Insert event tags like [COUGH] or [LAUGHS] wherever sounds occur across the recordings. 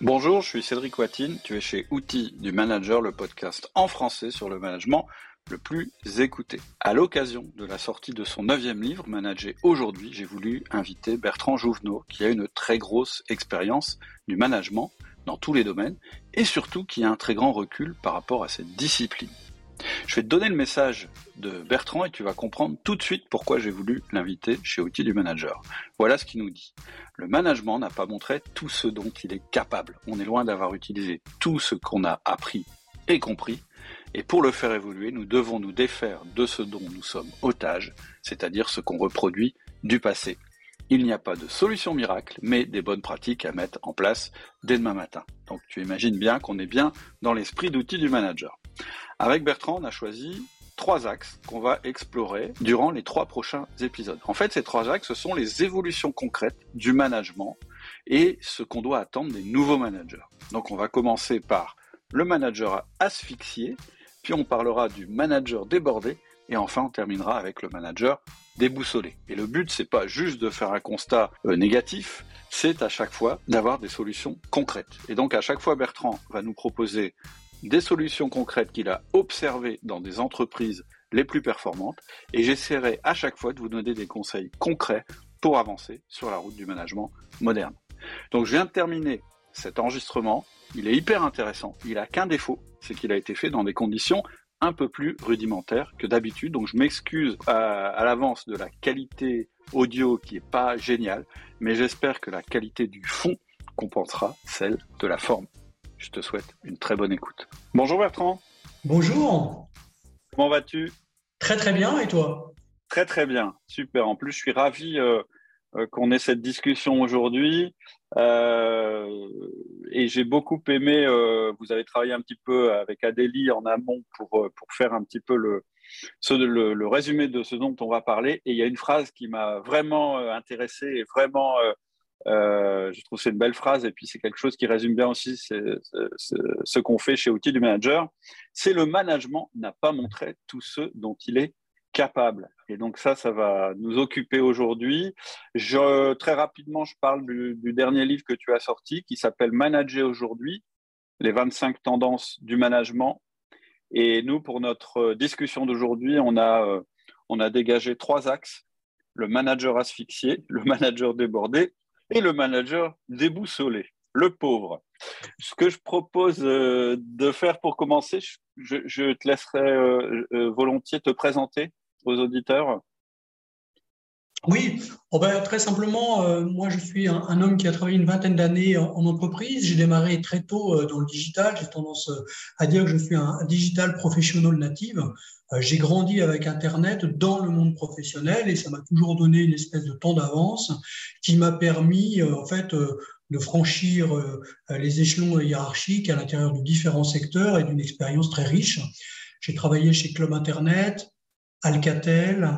Bonjour, je suis Cédric Watine, tu es chez Outils du Manager, le podcast en français sur le management le plus écouté. À l'occasion de la sortie de son neuvième livre, Manager aujourd'hui, j'ai voulu inviter Bertrand Jouvenot, qui a une très grosse expérience du management dans tous les domaines, et surtout qui a un très grand recul par rapport à cette discipline. Je vais te donner le message de Bertrand et tu vas comprendre tout de suite pourquoi j'ai voulu l'inviter chez Outils du Manager. Voilà ce qu'il nous dit. Le management n'a pas montré tout ce dont il est capable. On est loin d'avoir utilisé tout ce qu'on a appris et compris. Et pour le faire évoluer, nous devons nous défaire de ce dont nous sommes otages, c'est-à-dire ce qu'on reproduit du passé. Il n'y a pas de solution miracle, mais des bonnes pratiques à mettre en place dès demain matin. Donc tu imagines bien qu'on est bien dans l'esprit d'outils du manager. Avec Bertrand, on a choisi trois axes qu'on va explorer durant les trois prochains épisodes. En fait, ces trois axes, ce sont les évolutions concrètes du management et ce qu'on doit attendre des nouveaux managers. Donc on va commencer par le manager asphyxié, puis on parlera du manager débordé, et enfin on terminera avec le manager déboussolé. Et le but, c'est pas juste de faire un constat euh, négatif, c'est à chaque fois d'avoir des solutions concrètes. Et donc à chaque fois, Bertrand va nous proposer des solutions concrètes qu'il a observées dans des entreprises les plus performantes et j'essaierai à chaque fois de vous donner des conseils concrets pour avancer sur la route du management moderne. Donc je viens de terminer cet enregistrement, il est hyper intéressant, il a qu'un défaut, c'est qu'il a été fait dans des conditions un peu plus rudimentaires que d'habitude, donc je m'excuse à, à l'avance de la qualité audio qui est pas géniale, mais j'espère que la qualité du fond compensera celle de la forme. Je te souhaite une très bonne écoute. Bonjour Bertrand. Bonjour. Comment vas-tu? Très très bien et toi? Très très bien, super. En plus, je suis ravi euh, euh, qu'on ait cette discussion aujourd'hui. Euh, et j'ai beaucoup aimé, vous avez travaillé un petit peu avec Adélie en amont pour, pour faire un petit peu le, le, le, résumé de ce dont on va parler. Et il y a une phrase qui m'a vraiment intéressé et vraiment euh, je trouve que c'est une belle phrase et puis c'est quelque chose qui résume bien aussi ce qu'on fait chez Outils du Manager. C'est le management n'a pas montré tout ce dont il est capable. Et donc ça, ça va nous occuper aujourd'hui. Très rapidement, je parle du, du, dernier livre que tu as sorti qui s'appelle Manager aujourd'hui, les 25 tendances du management. Et nous, pour notre discussion d'aujourd'hui, on a, euh, on a dégagé trois axes. Le manager asphyxié, le manager débordé et le manager déboussolé, le pauvre. Ce que je propose euh, de faire pour commencer, je, te laisserai euh, euh, volontiers te présenter aux auditeurs. Oui, oh ben, très simplement, moi je suis un, homme qui a travaillé une vingtaine d'années en, entreprise. J'ai démarré très tôt dans le digital. J'ai tendance à dire que je suis un digital professionnel native. Euh, j'ai grandi avec Internet dans le monde professionnel et ça m'a toujours donné une espèce de temps d'avance qui m'a permis, euh, en fait, euh, de franchir les échelons hiérarchiques à l'intérieur de différents secteurs et d'une expérience très riche. J'ai travaillé chez Club Internet, Alcatel,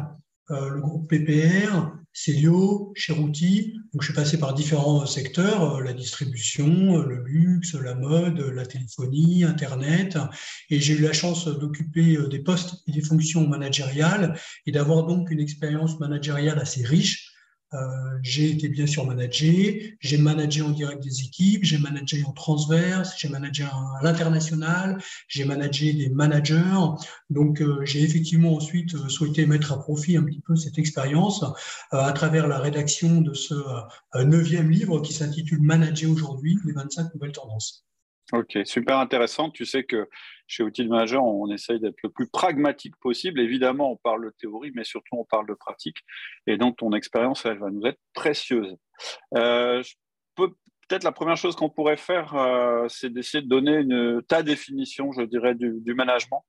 le groupe PPR, Célio, Cherouti. Donc, je suis passé par différents secteurs, euh, la distribution, euh, le luxe, la mode, la téléphonie, Internet. Et j'ai eu la chance d'occuper euh, des postes et des fonctions managériales et d'avoir donc une expérience managériale assez riche euh, j'ai été bien sûr managé, j'ai managé en direct des équipes, j'ai managé en transverse, j'ai managé à l'international, j'ai managé des managers. Donc euh, j'ai effectivement ensuite euh, souhaité mettre à profit un petit peu cette expérience à travers la rédaction de ce neuvième livre qui s'intitule Manager aujourd'hui, les 25 nouvelles tendances. Ok, super intéressant. Tu sais que chez Outil Manager, on essaye d'être le plus pragmatique possible. Évidemment, on parle de théorie, mais surtout on parle de pratique. Et donc, ton expérience, elle va nous être précieuse. Euh, peut-être la première chose qu'on pourrait faire, euh, c'est d'essayer de donner une, ta définition, je dirais, du management.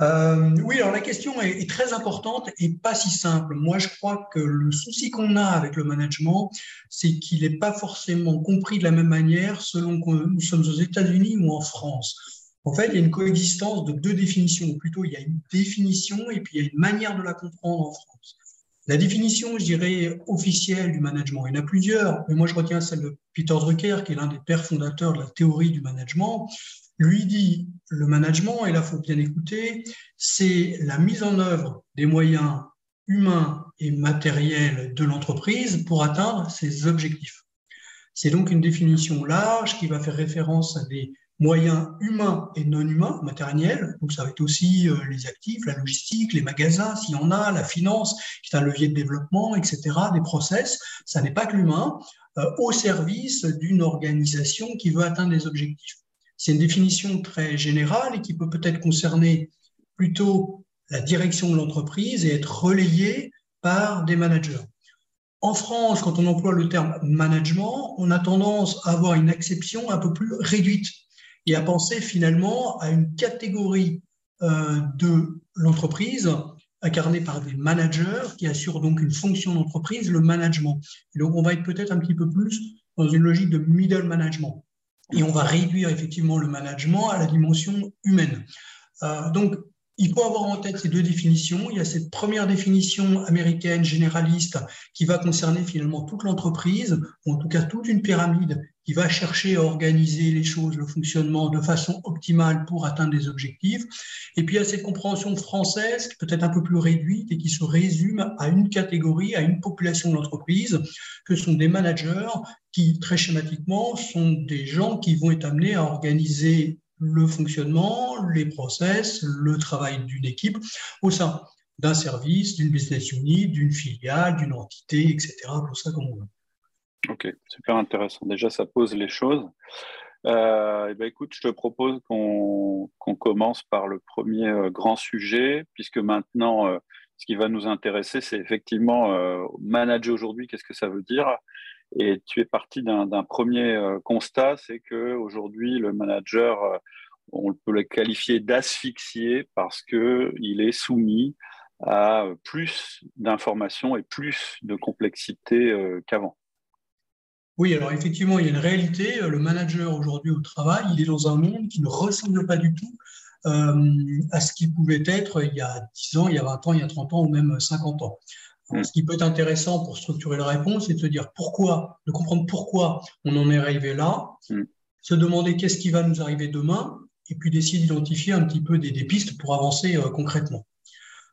Euh, oui, alors la question est, très importante et pas si simple. Moi, je crois que le souci qu'on a avec le management, c'est qu'il n'est pas forcément compris de la même manière selon que nous sommes aux États-Unis ou en France. En fait, il y a une coexistence de deux définitions, ou plutôt il y a une définition et puis il y a une manière de la comprendre en France. La définition, je dirais, officielle du management, il y en a plusieurs, mais moi je retiens celle de Peter Drucker, qui est l'un des pères fondateurs de la théorie du management lui dit le management, et là il faut bien écouter, c'est la mise en œuvre des moyens humains et matériels de l'entreprise pour atteindre ses objectifs. C'est donc une définition large qui va faire référence à des moyens humains et non humains, matériels. Donc ça va être aussi euh, les actifs, la logistique, les magasins, s'il y en a, la finance, qui est un levier de développement, etc., des process. Ça n'est pas que l'humain, euh, au service d'une organisation qui veut atteindre des objectifs. C'est une définition très générale et qui peut peut-être concerner plutôt la direction de l'entreprise et être relayée par des managers. En France, quand on emploie le terme management, on a tendance à avoir une acception un peu plus réduite et à penser finalement à une catégorie euh, de l'entreprise incarnée par des managers qui assurent donc une fonction d'entreprise, le management. Et donc on va être peut-être un petit peu plus dans une logique de middle management. Et on va réduire effectivement le management à la dimension humaine. Euh, donc il faut avoir en tête ces deux définitions. Il y a cette première définition américaine généraliste qui va concerner finalement toute l'entreprise, ou en tout cas toute une pyramide qui va chercher à organiser les choses, le fonctionnement de façon optimale pour atteindre des objectifs. Et puis il y a cette compréhension française qui peut être un peu plus réduite et qui se résume à une catégorie, à une population de l'entreprise, que sont des managers qui, très schématiquement, sont des gens qui vont être amenés à organiser le fonctionnement, les process, le travail d'une équipe au sein d'un service, d'une business unit, d'une filiale, d'une entité, etc. Tout ça comme on veut. Ok, super intéressant. Déjà, ça pose les choses. Euh, eh ben, écoute, je te propose qu'on commence par le premier euh, grand sujet, puisque maintenant, euh, ce qui va nous intéresser, c'est effectivement manager aujourd'hui, qu'est-ce que ça veut dire? Et tu es parti d'un premier euh, constat, c'est qu'aujourd'hui, le manager, euh, on peut le qualifier d'asphyxié parce qu'il est soumis à plus d'informations et plus de complexité euh, qu'avant. Oui, alors effectivement, il y a une réalité. Le manager aujourd'hui au travail, il est dans un monde qui ne ressemble pas du tout à ce qu'il pouvait être il y a 10 ans, il y a 20 ans, il y a 30 ans ou même 50 ans. Mm. ce qui peut être intéressant pour structurer la réponse, c'est de se dire pourquoi, de comprendre pourquoi on en est arrivé là, mm. se demander qu'est-ce qui va nous arriver demain, et puis d'essayer d'identifier un petit peu des, pistes pour avancer euh, concrètement.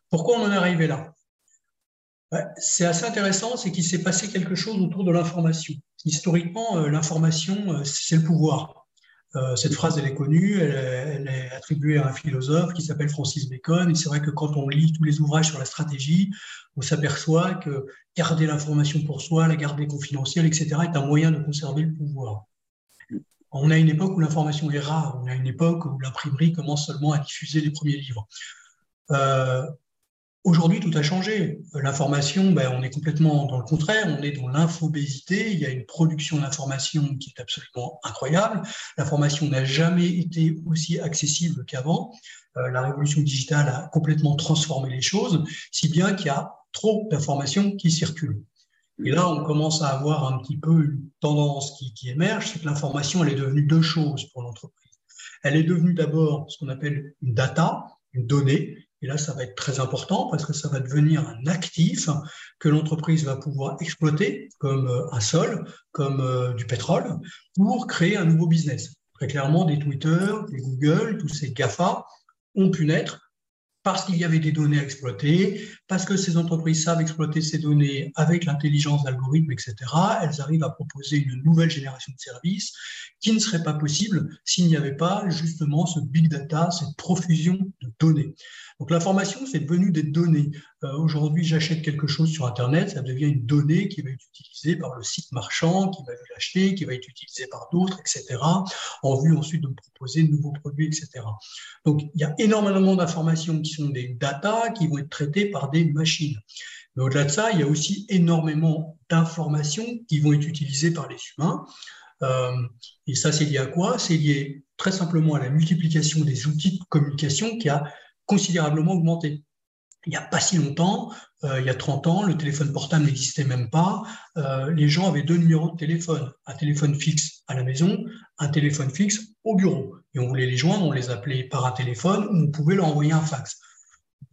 Pourquoi on en est arrivé là? C'est assez intéressant, c'est qu'il s'est passé quelque chose autour de l'information. Historiquement, euh, l'information, euh, c'est le pouvoir. Euh, cette phrase, elle est connue, elle, est attribuée à un philosophe qui s'appelle Francis Bacon. Et c'est vrai que quand on lit tous les ouvrages sur la stratégie, on s'aperçoit que garder l'information pour soi, la garder confidentielle, etc., est un moyen de conserver le pouvoir. On a une époque où l'information est rare, on a une époque où l'imprimerie commence seulement à diffuser les premiers livres. Euh, Aujourd'hui, tout a changé. L'information, ben, on est complètement dans le contraire, on est dans l'infobésité, il y a une production d'information qui est absolument incroyable. L'information n'a jamais été aussi accessible qu'avant. Euh, la révolution digitale a complètement transformé les choses, si bien qu'il y a trop d'informations qui circulent. Et là, on commence à avoir un petit peu une tendance qui émerge, c'est que l'information, elle est devenue deux choses pour l'entreprise. Elle est devenue d'abord ce qu'on appelle une data, une donnée, et là, ça va être très important parce que ça va devenir un actif que l'entreprise va pouvoir exploiter comme euh, un sol, comme euh, du pétrole, pour créer un nouveau business. Très clairement, des Twitter, des Google, tous ces GAFA ont pu naître parce qu'il y avait des données à exploiter, parce que ces entreprises savent exploiter ces données avec l'intelligence d'algorithmes, etc., elles arrivent à proposer une nouvelle génération de services qui ne serait pas possible s'il n'y avait pas justement ce big data, cette profusion de données. Donc l'information, c'est devenu des données. Euh, aujourd'hui, j'achète quelque chose sur Internet, ça devient une donnée qui va être utilisée par le site marchand, qui va l'acheter, qui va être utilisée par d'autres, etc., en vue ensuite de me proposer de nouveaux produits, etc. Donc il y a énormément d'informations qui sont des data qui vont être traitées par des machines. Mais au-delà de ça, il y a aussi énormément d'informations qui vont être utilisées par les humains. Euh, et ça, c'est lié à quoi? C'est lié très simplement à la multiplication des outils de communication qui a considérablement augmenté. Il n'y a pas si longtemps, euh, il y a 30 ans, le téléphone portable n'existait même pas. Euh, les gens avaient deux numéros de téléphone, un téléphone fixe à la maison, un téléphone fixe au bureau. Et on voulait les joindre, on les appelait par un téléphone ou on pouvait leur envoyer un fax.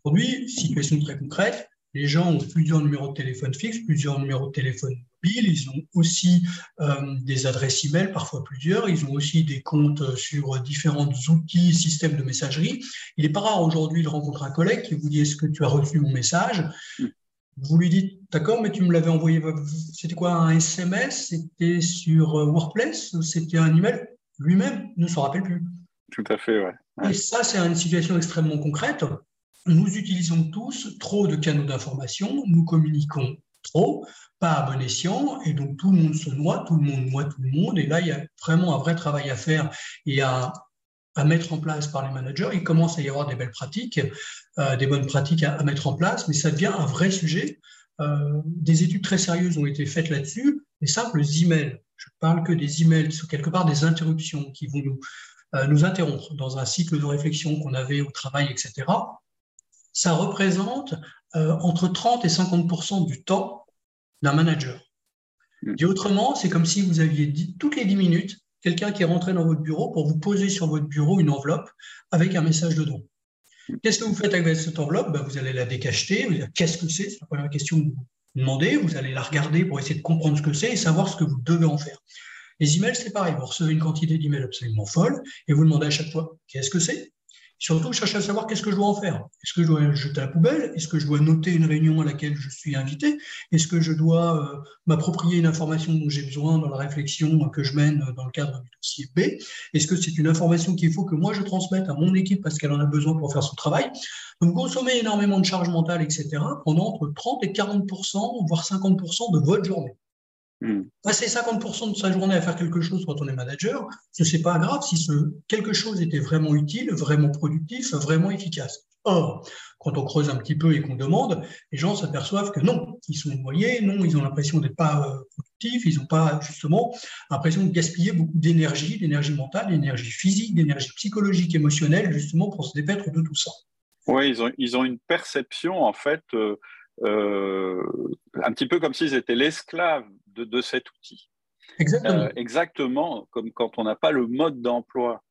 Aujourd'hui, situation très concrète, les gens ont plusieurs numéros de téléphone fixe, plusieurs numéros de téléphone ils ont aussi euh, des adresses e-mail, parfois plusieurs, ils ont aussi des comptes sur différents outils, systèmes de messagerie. Il n'est pas rare aujourd'hui de rencontrer un collègue qui vous dit est-ce que tu as reçu mon message? Vous lui dites, d'accord, mais tu me l'avais envoyé, c'était quoi, un SMS C'était sur Workplace? C'était un email? Lui-même ne s'en rappelle plus. Tout à fait, ouais. Et ça, c'est une situation extrêmement concrète. Nous utilisons tous trop de canaux d'information, nous communiquons trop, pas à bon escient, et donc tout le monde se noie, tout le monde noie tout le monde, et là, il y a vraiment un vrai travail à faire et à, mettre en place par les managers. Il commence à y avoir des belles pratiques, euh, des bonnes pratiques à, mettre en place, mais ça devient un vrai sujet. Euh, des études très sérieuses ont été faites là-dessus. Les simples emails, je parle que des emails, sont quelque part des interruptions qui vont nous, euh, nous interrompre dans un cycle de réflexion qu'on avait au travail, etc. Ça représente entre 30 et 50% du temps d'un manager. Hmm. Dit autrement, c'est comme si vous aviez dit toutes les 10 minutes quelqu'un qui est rentré dans votre bureau pour vous poser sur votre bureau une enveloppe avec un message dedans. Qu'est-ce que vous faites avec cette enveloppe? Ben, Vous allez la décacheter, vous dire qu'est-ce que c'est? C'est la première question que vous demandez, vous allez la regarder pour essayer de comprendre ce que c'est et savoir ce que vous devez en faire. Les emails, c'est pareil, vous recevez une quantité d'emails absolument folle et vous demandez à chaque fois qu'est-ce que c'est? Surtout, je cherche à savoir qu'est-ce que je dois en faire. Est-ce que je dois jeter à la poubelle? Est-ce que je dois noter une réunion à laquelle je suis invité? Est-ce que je dois euh, m'approprier une information dont j'ai besoin dans la réflexion que je mène dans le cadre du dossier B? Est-ce que c'est une information qu'il faut que moi je transmette à mon équipe parce qu'elle en a besoin pour faire son travail? Donc, consommer énormément de charge mentale, etc., pendant entre 30 et 40% voire 50% de votre journée. Hmm. Passer 50% de sa journée à faire quelque chose quand on est manager, ce n'est pas grave si ce quelque chose était vraiment utile, vraiment productif, vraiment efficace. Or, quand on creuse un petit peu et qu'on demande, les gens s'aperçoivent que non, ils sont noyés, non, ils ont l'impression d'être pas euh, productifs, ils n'ont pas justement l'impression de gaspiller beaucoup d'énergie, d'énergie mentale, d'énergie physique, d'énergie psychologique, émotionnelle, justement pour se dépaître de tout ça. Oui, ils ont, ils ont une perception en fait. Euh, euh, un petit peu comme s'ils étaient l'esclave de, cet outil. Exactement. Euh, exactement comme quand on n'a pas le mode d'emploi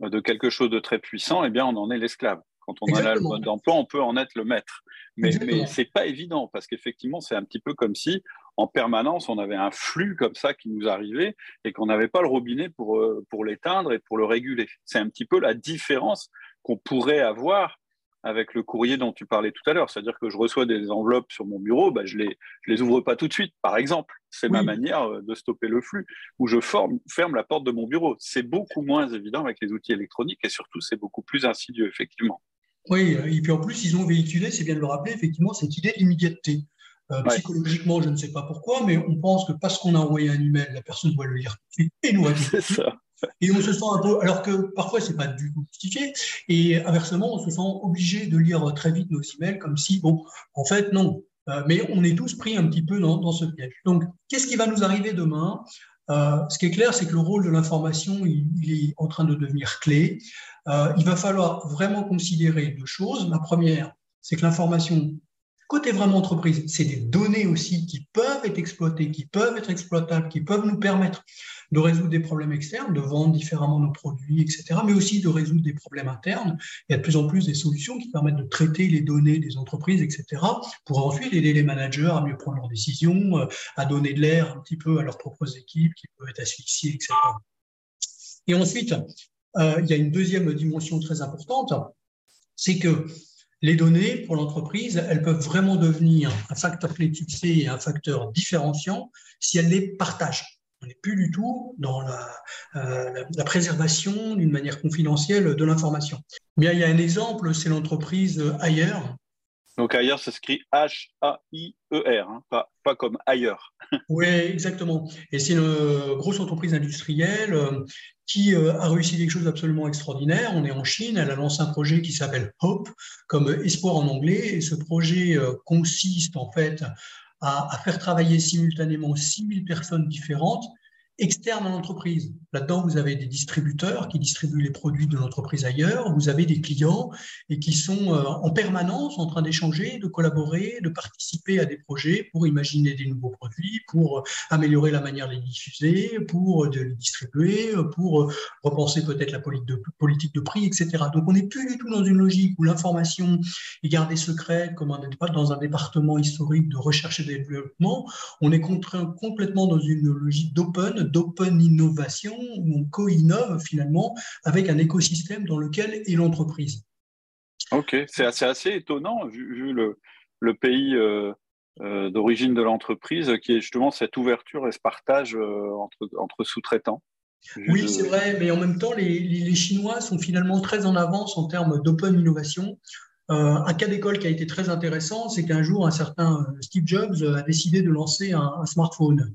de quelque chose de très puissant, eh bien, on en est l'esclave. Quand on a le mode d'emploi, on peut en être le maître. Mais, mais ce n'est pas évident parce qu'effectivement, c'est un petit peu comme si en permanence, on avait un flux comme ça qui nous arrivait et qu'on n'avait pas le robinet pour, euh, pour l'éteindre et pour le réguler. C'est un petit peu la différence qu'on pourrait avoir avec le courrier dont tu parlais tout à l'heure. C'est-à-dire que je reçois des enveloppes sur mon bureau, bah, je ne les, je les ouvre pas tout de suite, par exemple. C'est ma manière euh, de stopper le flux, ou je forme, ferme la porte de mon bureau. C'est beaucoup moins évident avec les outils électroniques et surtout, c'est beaucoup plus insidieux, effectivement. Oui, et puis en plus, ils ont véhiculé, c'est bien de le rappeler, effectivement, cette idée d'immédiateté. Euh, psychologiquement, je ne sais pas pourquoi, mais on pense que parce qu'on a envoyé un email, la personne doit le lire et nous [LAUGHS] C'est ça. Et on se sent un peu, alors que parfois c'est pas du tout justifié, et inversement, on se sent obligé de lire très vite nos emails comme si, bon, en fait, non. Euh, mais on est tous pris un petit peu dans, ce piège. Donc, qu'est-ce qui va nous arriver demain? Euh, Ce qui est clair, c'est que le rôle de l'information, il, est en train de devenir clé. Euh, il va falloir vraiment considérer deux choses. La première, c'est que l'information Côté vraiment entreprise, c'est des données aussi qui peuvent être exploitées, qui peuvent être exploitables, qui peuvent nous permettre de résoudre des problèmes externes, de vendre différemment nos produits, etc., mais aussi de résoudre des problèmes internes. Il y a de plus en plus des solutions qui permettent de traiter les données des entreprises, etc., pour ensuite aider les managers à mieux prendre leurs décisions, euh, à donner de l'air un petit peu à leurs propres équipes qui peuvent être asphyxiées, etc. Et ensuite, euh, il y a une deuxième dimension très importante, c'est que les données pour l'entreprise, elles peuvent vraiment devenir un facteur clé de succès et un facteur différenciant si elles les partagent. On n'est plus du tout dans la, euh, préservation d'une manière confidentielle de l'information. Bien, il y a un exemple, c'est l'entreprise ailleurs. Donc ailleurs, ça s'écrit H-A-I-E-R, hein, pas, pas, comme ailleurs. [LAUGHS] oui, exactement. Et c'est une grosse entreprise industrielle euh, qui euh, a réussi quelque chose d'absolument extraordinaire. On est en Chine, elle a lancé un projet qui s'appelle Hope, comme espoir en anglais, et ce projet euh, consiste en fait à faire travailler simultanément 6000 personnes différentes externe à l'entreprise. Là-dedans, vous avez des distributeurs qui distribuent les produits de l'entreprise ailleurs, vous avez des clients et qui sont euh, en permanence en train d'échanger, de collaborer, de participer à des projets pour imaginer des nouveaux produits, pour euh, améliorer la manière de les diffuser, pour euh, les distribuer, pour repenser peut-être la politique de prix, etc. Donc on n'est plus du tout dans une logique où l'information est gardée secrète comme dans un département historique de recherche et développement. On est complètement dans une logique d'open, d'open innovation où on co-innove finalement avec un écosystème dans lequel est l'entreprise. Ok, c'est assez, assez, étonnant vu, le, le pays euh, d'origine de l'entreprise, qui est justement cette ouverture et ce partage entre, entre sous-traitants. Oui, c'est vrai, mais en même temps, les, les, Chinois sont finalement très en avance en termes d'open innovation. Euh, un cas d'école qui a été très intéressant, c'est qu'un jour, un certain euh, Steve Jobs euh, a décidé de lancer un, smartphone.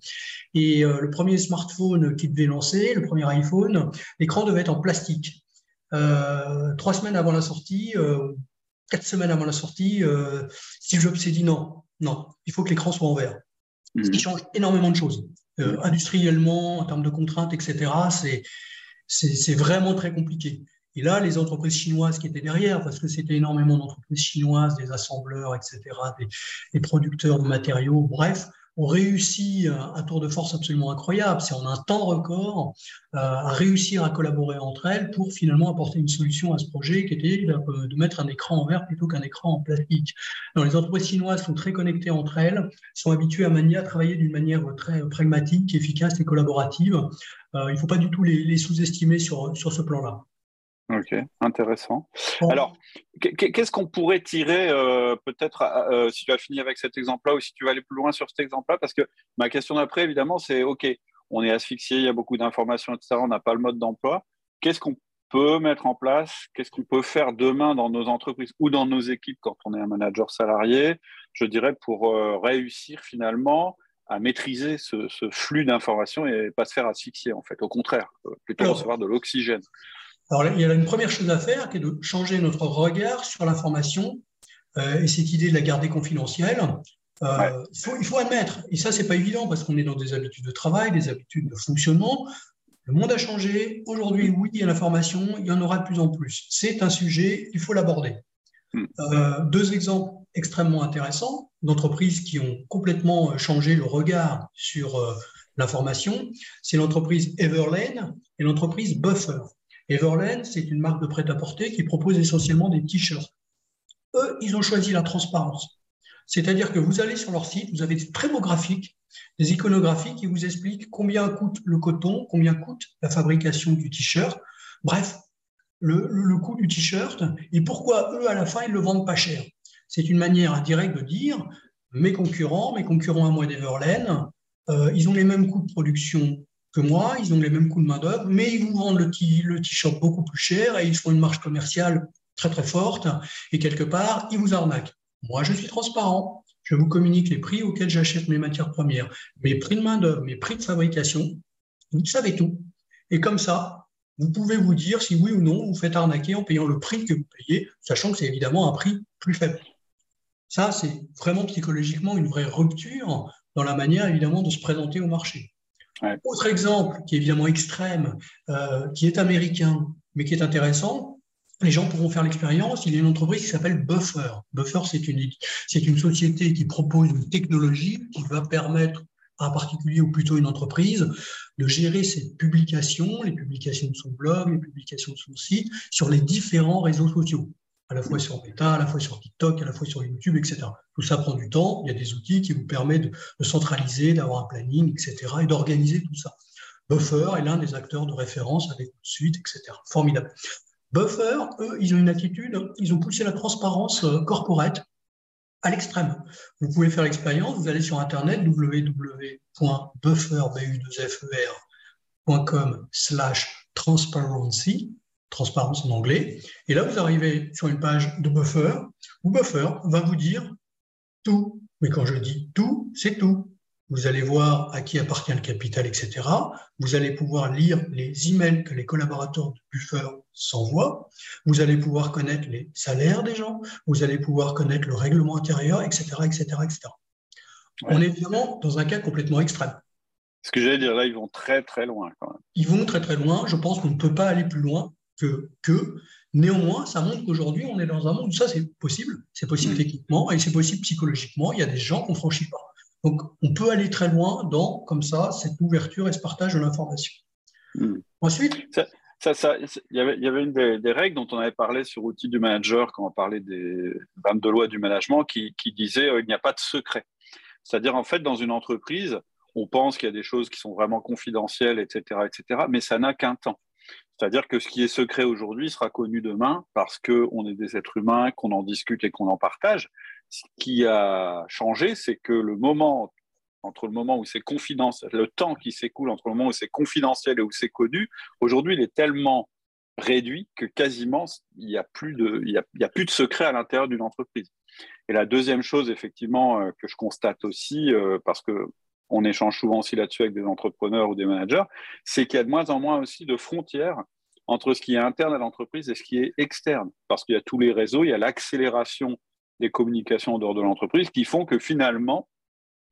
Et le premier smartphone qu'il devait lancer, le premier iPhone, l'écran devait être en plastique. trois semaines avant la sortie, quatre semaines avant la sortie, Steve Jobs s'est dit non, non, il faut que l'écran soit en verre. Ce qui mmh. change énormément de choses. industriellement, en termes de contraintes, etc., c'est vraiment très compliqué. Et là, les entreprises chinoises qui étaient derrière, parce que c'était énormément d'entreprises chinoises, des assembleurs, etc., des, producteurs de matériaux, bref, ont réussi un, tour de force absolument incroyable. C'est en un temps record euh, à réussir à collaborer entre elles pour finalement apporter une solution à ce projet qui était de, mettre un écran en verre plutôt qu'un écran en plastique. les entreprises chinoises sont très connectées entre elles, sont habituées à, à travailler d'une manière très pragmatique, efficace et collaborative. Euh, il ne faut pas du tout les, les sous-estimer sur, sur ce plan-là. Ok, intéressant. Alors, qu'est-ce qu'on pourrait tirer euh, peut-être euh, si tu as fini avec cet exemple-là ou si tu vas aller plus loin sur cet exemple-là? Parce que ma question d'après, évidemment, c'est OK, on est asphyxié, il y a beaucoup d'informations, etc. On n'a pas le mode d'emploi. Qu'est-ce qu'on peut mettre en place? Qu'est-ce qu'on peut faire demain dans nos entreprises ou dans nos équipes quand on est un manager salarié Je dirais pour euh, réussir finalement à maîtriser ce, flux d'informations et pas se faire asphyxier en fait? Au contraire, plutôt recevoir de l'oxygène. Alors, il y a une première chose à faire qui est de changer notre regard sur l'information euh, et cette idée de la garder confidentielle. Euh, il, faut, admettre, et ça, c'est pas évident parce qu'on est dans des habitudes de travail, des habitudes de fonctionnement. Le monde a changé. Aujourd'hui, oui, il y a l'information, il y en aura de plus en plus. C'est un sujet, il faut l'aborder. Hmm. Euh, deux exemples extrêmement intéressants d'entreprises qui ont complètement changé le regard sur l'information. C'est l'entreprise Everlane et l'entreprise Buffer. Everland, c'est une marque de prêt-à-porter qui propose essentiellement des t-shirts. Eux, ils ont choisi la transparence. C'est-à-dire que vous allez sur leur site, vous avez des très beaux graphiques, des iconographies qui vous expliquent combien coûte le coton, combien coûte la fabrication du t-shirt. Bref, le, coût du t-shirt et pourquoi eux, à la fin, ils le vendent pas cher. C'est une manière indirecte de dire mes concurrents, mes concurrents à moi d'Everland, euh, ils ont les mêmes coûts de production moi, ils ont les mêmes coûts de main-d'œuvre, mais ils vous vendent le t-shirt beaucoup plus cher et ils font une marge commerciale très très forte et quelque part, ils vous arnaquent. Moi, je suis transparent. Je vous communique les prix auxquels j'achète mes matières premières, mes prix de main-d'œuvre, mes prix de fabrication. Vous savez tout. Et comme ça, vous pouvez vous dire si oui ou non vous faites arnaquer en payant le prix que vous payez, sachant que c'est évidemment un prix plus faible. Ça, c'est vraiment psychologiquement une vraie rupture dans la manière évidemment de se présenter au marché. Autre exemple qui est évidemment extrême, euh, qui est américain, mais qui est intéressant, les gens pourront faire l'expérience. Il y a une entreprise qui s'appelle Buffer. Buffer, c'est une, c'est une société qui propose une technologie qui va permettre à un particulier ou plutôt une entreprise de gérer ses publications, les publications de son blog, les publications de son site sur les différents réseaux sociaux à la fois sur Meta, à la fois sur TikTok, à la fois sur YouTube, etc. Tout ça prend du temps. Il y a des outils qui vous permettent de, centraliser, d'avoir un planning, etc. et d'organiser tout ça. Buffer est l'un des acteurs de référence avec suite, etc. Formidable. Buffer, eux, ils ont une attitude, ils ont poussé la transparence euh, corporate à l'extrême. Vous pouvez faire l'expérience, vous allez sur Internet, www.buffer.com slash transparency, transparence en anglais. Et là, vous arrivez sur une page de Buffer, où Buffer va vous dire tout. Mais quand je dis tout, c'est tout. Vous allez voir à qui appartient le capital, etc. Vous allez pouvoir lire les emails que les collaborateurs de Buffer s'envoient. Vous allez pouvoir connaître les salaires des gens. Vous allez pouvoir connaître le règlement intérieur, etc., etc., etc. On est évidemment dans un cas complètement extrême. Ce que j'allais dire, là, ils vont très, très loin quand même. Ils vont très, très loin. Je pense qu'on ne peut pas aller plus loin que, Néanmoins, ça montre qu'aujourd'hui, on est dans un monde où ça, c'est possible. C'est possible techniquement et c'est possible psychologiquement. Il y a des gens qu'on ne franchit pas. Donc, on peut aller très loin dans, comme ça, cette ouverture et ce partage de l'information. Mm. Ensuite? Ça, ça, il, y avait, il y avait une des, règles dont on avait parlé sur Outils du manager quand on parlait des 22 lois du management qui, qui disait euh, il n'y a pas de secret. C'est-à-dire, en fait, dans une entreprise, on pense qu'il y a des choses qui sont vraiment confidentielles, etc., etc., mais ça n'a qu'un temps. C'est-à-dire que ce qui est secret aujourd'hui sera connu demain parce qu'on est des êtres humains, qu'on en discute et qu'on en partage. Ce qui a changé, c'est que le moment entre le moment où c'est confidentiel, le temps qui s'écoule entre le moment où c'est confidentiel et où c'est connu, aujourd'hui, il est tellement réduit que quasiment il n'y a plus de, y a, plus de secret à l'intérieur d'une entreprise. Et la deuxième chose, effectivement, euh, que je constate aussi, euh, parce que on échange souvent aussi là-dessus avec des entrepreneurs ou des managers, c'est qu'il y a de moins en moins aussi de frontières entre ce qui est interne à l'entreprise et ce qui est externe. Parce qu'il y a tous les réseaux, il y a l'accélération des communications en dehors de l'entreprise qui font que finalement,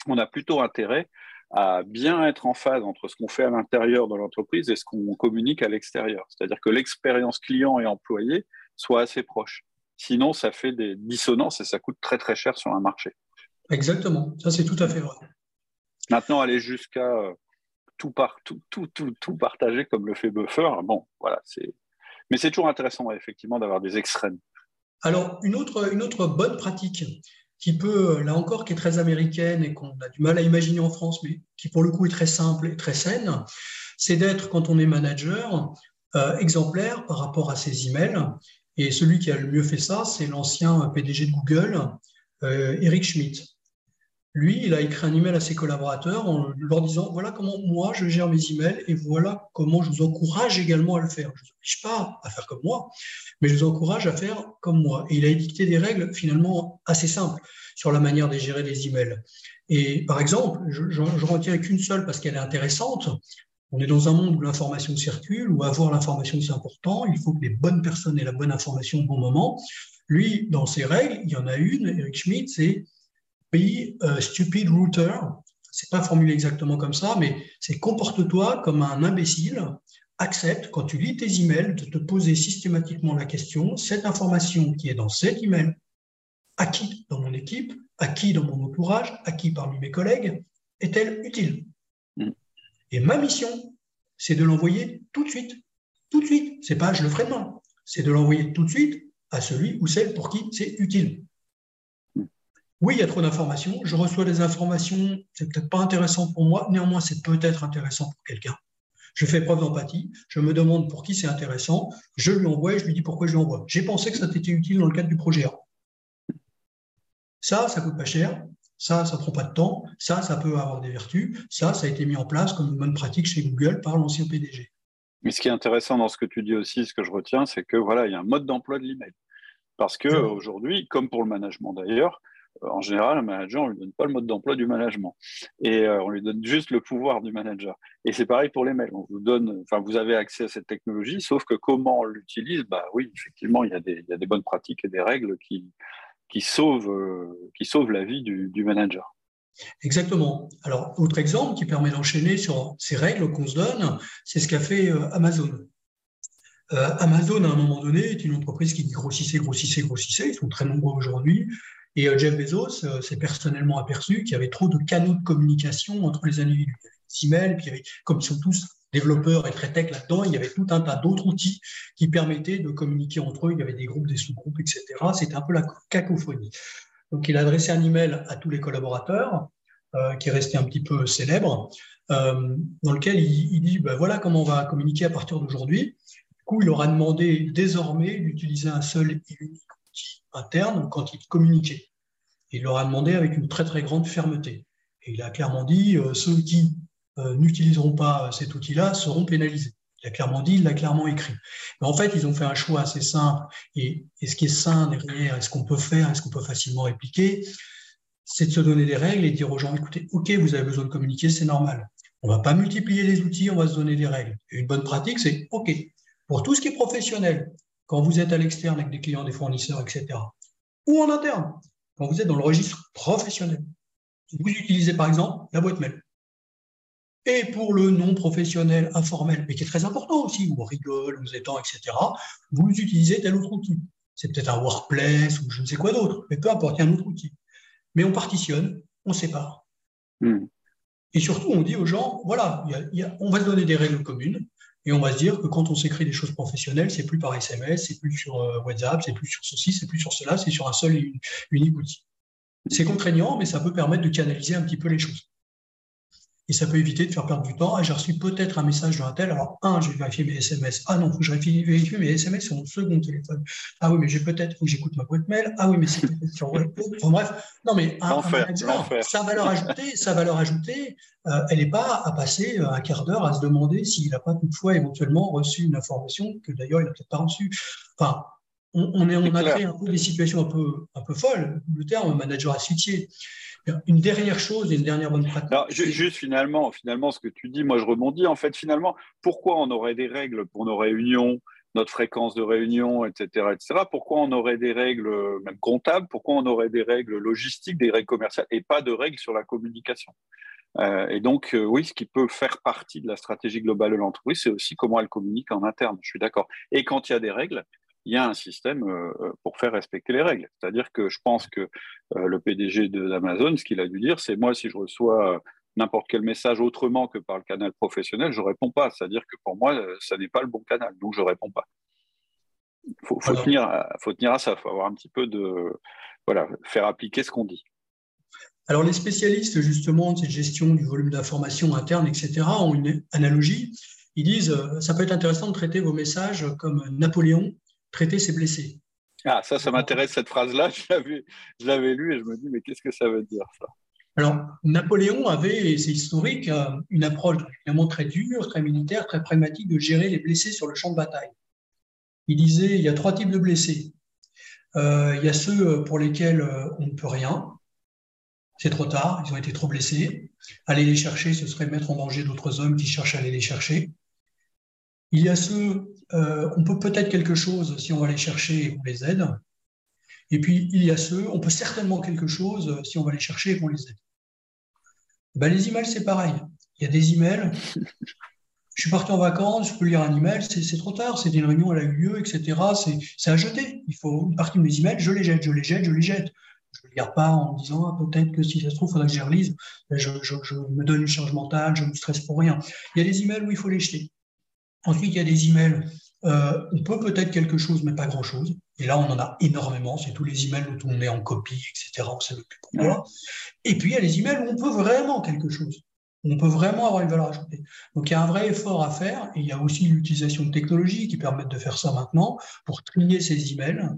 on a plutôt intérêt à bien être en phase entre ce qu'on fait à l'intérieur de l'entreprise et ce qu'on communique à l'extérieur. C'est-à-dire que l'expérience client et employé soit assez proche. Sinon, ça fait des dissonances et ça coûte très très cher sur un marché. Exactement, ça c'est tout à fait vrai. Maintenant, aller jusqu'à euh, tout, partager comme le fait Buffer, bon, voilà. Mais c'est toujours intéressant, effectivement, d'avoir des extrêmes. Alors, une autre, une autre bonne pratique qui peut, là encore, qui est très américaine et qu'on a du mal à imaginer en France, mais qui pour le coup est très simple et très saine, c'est d'être, quand on est manager, euh, exemplaire par rapport à ses emails. Et celui qui a le mieux fait ça, c'est l'ancien PDG de Google, euh, Eric Schmidt. Lui, il a écrit un email à ses collaborateurs en leur disant voilà comment moi je gère mes emails et voilà comment je vous encourage également à le faire. Je ne vous oblige pas à faire comme moi, mais je vous encourage à faire comme moi. Et il a édicté des règles finalement assez simples sur la manière de gérer les emails. Et par exemple, je, je, retiens qu'une seule parce qu'elle est intéressante. On est dans un monde où l'information circule, où avoir l'information c'est important. Il faut que les bonnes personnes aient la bonne information au bon moment. Lui, dans ses règles, il y en a une, Eric Schmidt, c'est be a stupid router. C'est pas formulé exactement comme ça, mais c'est comporte-toi comme un imbécile. Accepte, quand tu lis tes emails, de te poser systématiquement la question cette information qui est dans cet email, à qui dans mon équipe, à qui dans mon entourage, à qui parmi mes collègues, est-elle utile? Mm. Et ma mission, c'est de l'envoyer tout de suite. Tout de suite. C'est pas je le ferai demain. C'est de l'envoyer tout de suite à celui ou celle pour qui c'est utile. Oui, il y a trop d'informations. Je reçois des informations, c'est peut-être pas intéressant pour moi, néanmoins, c'est peut-être intéressant pour quelqu'un. Je fais preuve d'empathie, je me demande pour qui c'est intéressant, je lui envoie et je lui dis pourquoi je lui envoie. J'ai pensé que ça t'était utile dans le cadre du projet A. Ça, ça coûte pas cher, ça, ça prend pas de temps, ça, ça peut avoir des vertus, ça, ça a été mis en place comme une bonne pratique chez Google par l'ancien PDG. Mais ce qui est intéressant dans ce que tu dis aussi, ce que je retiens, c'est que voilà, il y a un mode d'emploi de l'email. Parce que aujourd'hui, comme pour le management d'ailleurs, en général, un manager, on ne lui donne pas le mode d'emploi du management. Et euh, on lui donne juste le pouvoir du manager. Et c'est pareil pour les mails. On vous donne, enfin, vous avez accès à cette technologie, sauf que comment on l'utilise, bah oui, effectivement, il y, a des, il y, a des, bonnes pratiques et des règles qui, qui, sauvent, euh, qui sauvent la vie du, du manager. Exactement. Alors, autre exemple qui permet d'enchaîner sur ces règles qu'on se donne, c'est ce qu'a fait euh, Amazon. Amazon, à un moment donné, est une entreprise qui grossissait, grossissait, grossissait. Ils sont très nombreux aujourd'hui. Et euh, Jeff Bezos euh, s'est personnellement aperçu qu'il y avait trop de canaux de communication entre les individus. Il y avait puis comme ils sont tous développeurs et très tech là-dedans, il y avait tout un tas d'autres outils qui permettaient de communiquer entre eux. Il y avait des groupes, des sous-groupes, etc. C'était un peu la cacophonie. Donc, il a adressé un email à tous les collaborateurs, euh, qui est resté un petit peu célèbre, dans lequel il, dit ben, voilà comment on va communiquer à partir d'aujourd'hui. Du coup, il leur a demandé désormais d'utiliser un seul et unique interne quand il communiquait. Il leur a demandé avec une très très grande fermeté. Et il a clairement dit euh, ceux qui euh, n'utiliseront pas cet outil-là seront pénalisés. Il a clairement dit, il l'a clairement écrit. Mais en fait, ils ont fait un choix assez simple. Et, ce qui est sain derrière, est-ce qu'on peut faire, est-ce qu'on peut facilement répliquer, c'est de se donner des règles et dire aux gens, écoutez, OK, vous avez besoin de communiquer, c'est normal. On ne va pas multiplier les outils, on va se donner des règles. Et une bonne pratique, c'est OK. Pour tout ce qui est professionnel, quand vous êtes à l'externe avec des clients, des fournisseurs, etc. Ou en interne, quand vous êtes dans le registre professionnel. Vous utilisez par exemple la boîte mail. Et pour le non professionnel, informel, mais qui est très important aussi, où on rigole, vous étend, etc., vous utilisez tel autre outil. C'est peut-être un workplace ou je ne sais quoi d'autre, mais peu importe, il y a un autre outil. Mais on partitionne, on sépare. Hmm. Et surtout, on dit aux gens, voilà, on va se donner des règles communes, et on va se dire que quand on s'écrit des choses professionnelles, c'est plus par SMS, c'est plus sur euh, WhatsApp, c'est plus sur ceci, c'est plus sur cela, c'est sur un seul et unique outil. C'est contraignant, mais ça peut permettre de canaliser un petit peu les choses. Et ça peut éviter de faire perdre du temps. Ah, j'ai reçu peut-être un message d'un tel. Alors, un, je vais vérifier mes SMS. Ah non, faut que je vérifie mes SMS sur mon second téléphone. Ah oui, mais j'ai peut-être, faut que j'écoute ma boîte mail. Ah oui, mais c'est sur Enfin bref, non, mais un, manager, sa valeur ajoutée, sa valeur ajoutée, euh, elle n'est pas à passer euh, un quart d'heure à se demander s'il n'a pas toutefois éventuellement reçu une information que d'ailleurs il n'a peut-être pas reçue. Enfin, on, est, on a créé un peu des situations un peu, un peu folles. Le terme manager asphyxié. Une dernière chose et une dernière bonne pratique. juste finalement, finalement, ce que tu dis, moi je rebondis. En fait, finalement, pourquoi on aurait des règles pour nos réunions, notre fréquence de réunion, etc., etc. Pourquoi on aurait des règles même comptables? Pourquoi on aurait des règles logistiques, des règles commerciales et pas de règles sur la communication? Euh, Et donc, euh, oui, ce qui peut faire partie de la stratégie globale de l'entreprise, c'est aussi comment elle communique en interne. Je suis d'accord. Et quand il y a des règles, il y a un système euh, euh, pour faire respecter les règles. C'est-à-dire que je pense que euh, le PDG d'Amazon, ce qu'il a dû dire, c'est moi, si je reçois n'importe quel message autrement que par le canal professionnel, je ne réponds pas. C'est-à-dire que pour moi, ça n'est pas le bon canal, donc je ne réponds pas. Il faut, tenir, à, faut tenir à ça, il faut avoir un petit peu de... Voilà, faire appliquer ce qu'on dit. Alors les spécialistes justement de cette gestion du volume d'informations internes, etc., ont une analogie. Ils disent, ça peut être intéressant de traiter vos messages comme Napoléon traiter ses blessés. Ah, ça, ça m'intéresse cette phrase-là. [LAUGHS] Je l'avais lu et je me dis, mais qu'est-ce que ça veut dire ça? Alors, Napoléon avait, et c'est historique, euh, une approche évidemment très dure, très militaire, très pragmatique de gérer les blessés sur le champ de bataille. Il disait, il y a trois types de blessés. Euh, il y a ceux pour lesquels euh, on ne peut rien. C'est trop tard, ils ont été trop blessés. Aller les chercher, ce serait mettre en danger d'autres hommes qui cherchent à aller les chercher. Il y a ceux, euh, on peut peut-être quelque chose si on va les chercher et qu'on les aide. Et puis, il y a ceux, on peut certainement quelque chose si on va les chercher et qu'on les aide. Ben, les emails, c'est pareil. Il y a des emails. Je suis parti en vacances, je peux lire un email, c'est trop tard, c'est une réunion, elle a eu lieu, etc. C'est à jeter. Il faut une partie de mes emails, je les jette, je les jette, je les jette. Je ne les garde pas en me disant ah, peut-être que si ça se trouve, il faudra que je les relise. Je, je, me donne une charge mentale, je me stresse pour rien. Il y a des emails où il faut les jeter. Ensuite, il y a des emails. Euh, on peut peut-être quelque chose, mais pas grand-chose. Et là, on en a énormément. C'est tous les emails où on met en copie, etc. On sait plus pourquoi. Et puis, il y a les emails où on peut vraiment quelque chose. On peut vraiment avoir une valeur ajoutée. Donc, il y a un vrai effort à faire. Et il y a aussi l'utilisation de technologies qui permettent de faire ça maintenant pour trier ces emails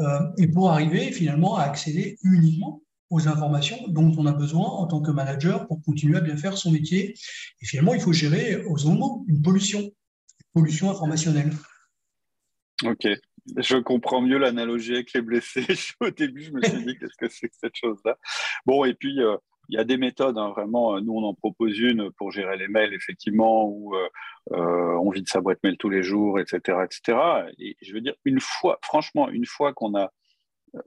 euh, et pour arriver finalement à accéder uniquement aux informations dont on a besoin en tant que manager pour continuer à bien faire son métier. Et finalement, il faut gérer aux moments une pollution pollution informationnelle. Ok, je comprends mieux l'analogie avec les blessés. [LAUGHS] Au début, je me suis dit qu'est-ce que c'est que cette chose-là? Bon, et puis euh, il y a des méthodes, hein, vraiment. Nous, on en propose une pour gérer les mails, effectivement, où euh, euh, on vide sa boîte mail tous les jours, etc., etc. Et je veux dire, une fois, franchement, une fois qu'on a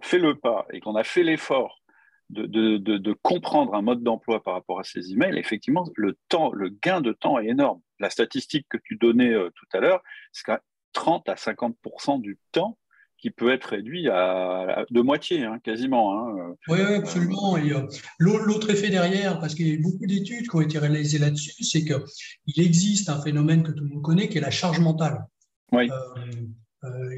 fait le pas et qu'on a fait l'effort de, de, de, comprendre un mode d'emploi par rapport à ces emails, effectivement, le temps, le gain de temps est énorme. La statistique que tu donnais euh, tout à l'heure, c'est qu'à 30 à 50% du temps qui peut être réduit à, de moitié, hein, quasiment. Hein. Oui, absolument. Et euh, l'autre effet derrière, parce qu'il y a eu beaucoup d'études qui ont été réalisées là-dessus, c'est qu'il existe un phénomène que tout le monde connaît, qui est la charge mentale. Oui. Euh,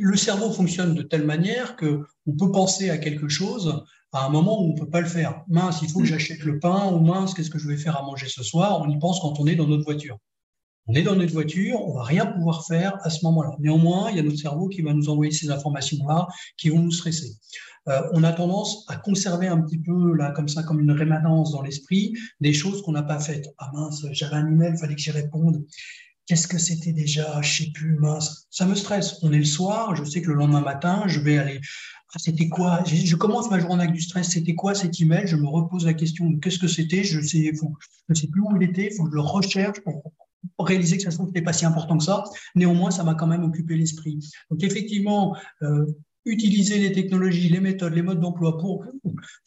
le cerveau fonctionne de telle manière qu'on peut penser à quelque chose à un moment où on ne peut pas le faire. Mince, il faut que mm. j'achète le pain, ou mince, qu'est-ce que je vais faire à manger ce soir? On y pense quand on est dans notre voiture. On est dans notre voiture, on va rien pouvoir faire à ce moment-là. Néanmoins, il y a notre cerveau qui va nous envoyer ces informations-là, qui vont nous stresser. Euh, on a tendance à conserver un petit peu, là, comme ça, comme une rémanence dans l'esprit, des choses qu'on n'a pas faites. Ah mince, j'avais un email, il fallait que j'y réponde. Qu'est-ce que c'était déjà? Je sais plus, mince. Ça me stresse. On est le soir, je sais que le lendemain matin, je vais aller ah, c'était quoi? Je, commence ma journée avec du stress. C'était quoi cet email? Je me repose la question qu'est-ce que c'était? Je sais, je sais plus où il était. Il faut que je le recherche pour, réaliser que ça ce n'était pas si important que ça. Néanmoins, ça m'a quand même occupé l'esprit. Donc effectivement, euh, utiliser les technologies, les méthodes, les modes d'emploi pour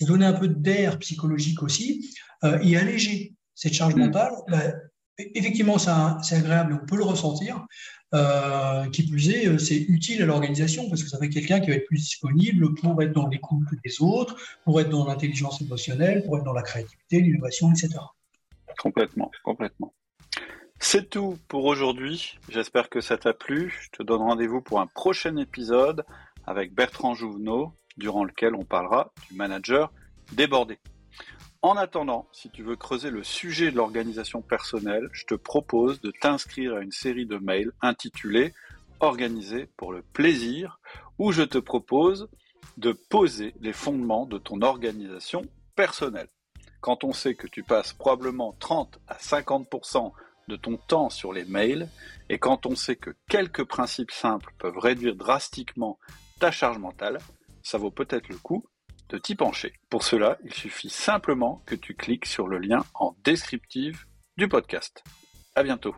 donner un peu d'air psychologique aussi euh, et alléger cette charge mmh. mentale. Bah, effectivement, c'est agréable, on peut le ressentir. Euh, qui plus est, euh, c'est utile à l'organisation parce que ça fait quelqu'un qui va être plus disponible pour être dans l'écoute des autres, pour être dans l'intelligence émotionnelle, pour être dans la créativité, l'innovation, etc. Complètement, complètement. C'est tout pour aujourd'hui. J'espère que ça t'a plu. Je te donne rendez-vous pour un prochain épisode avec Bertrand Jouvenot, durant lequel on parlera du manager débordé. En attendant, si tu veux creuser le sujet de l'organisation personnelle, je te propose de t'inscrire à une série de mails intitulée Organisé pour le plaisir, où je te propose de poser les fondements de ton organisation personnelle. Quand on sait que tu passes probablement 30 à 50% de ton temps sur les mails, et quand on sait que quelques principes simples peuvent réduire drastiquement ta charge mentale, ça vaut peut-être le coup de t'y pencher. Pour cela, il suffit simplement que tu cliques sur le lien en descriptive du podcast. À bientôt.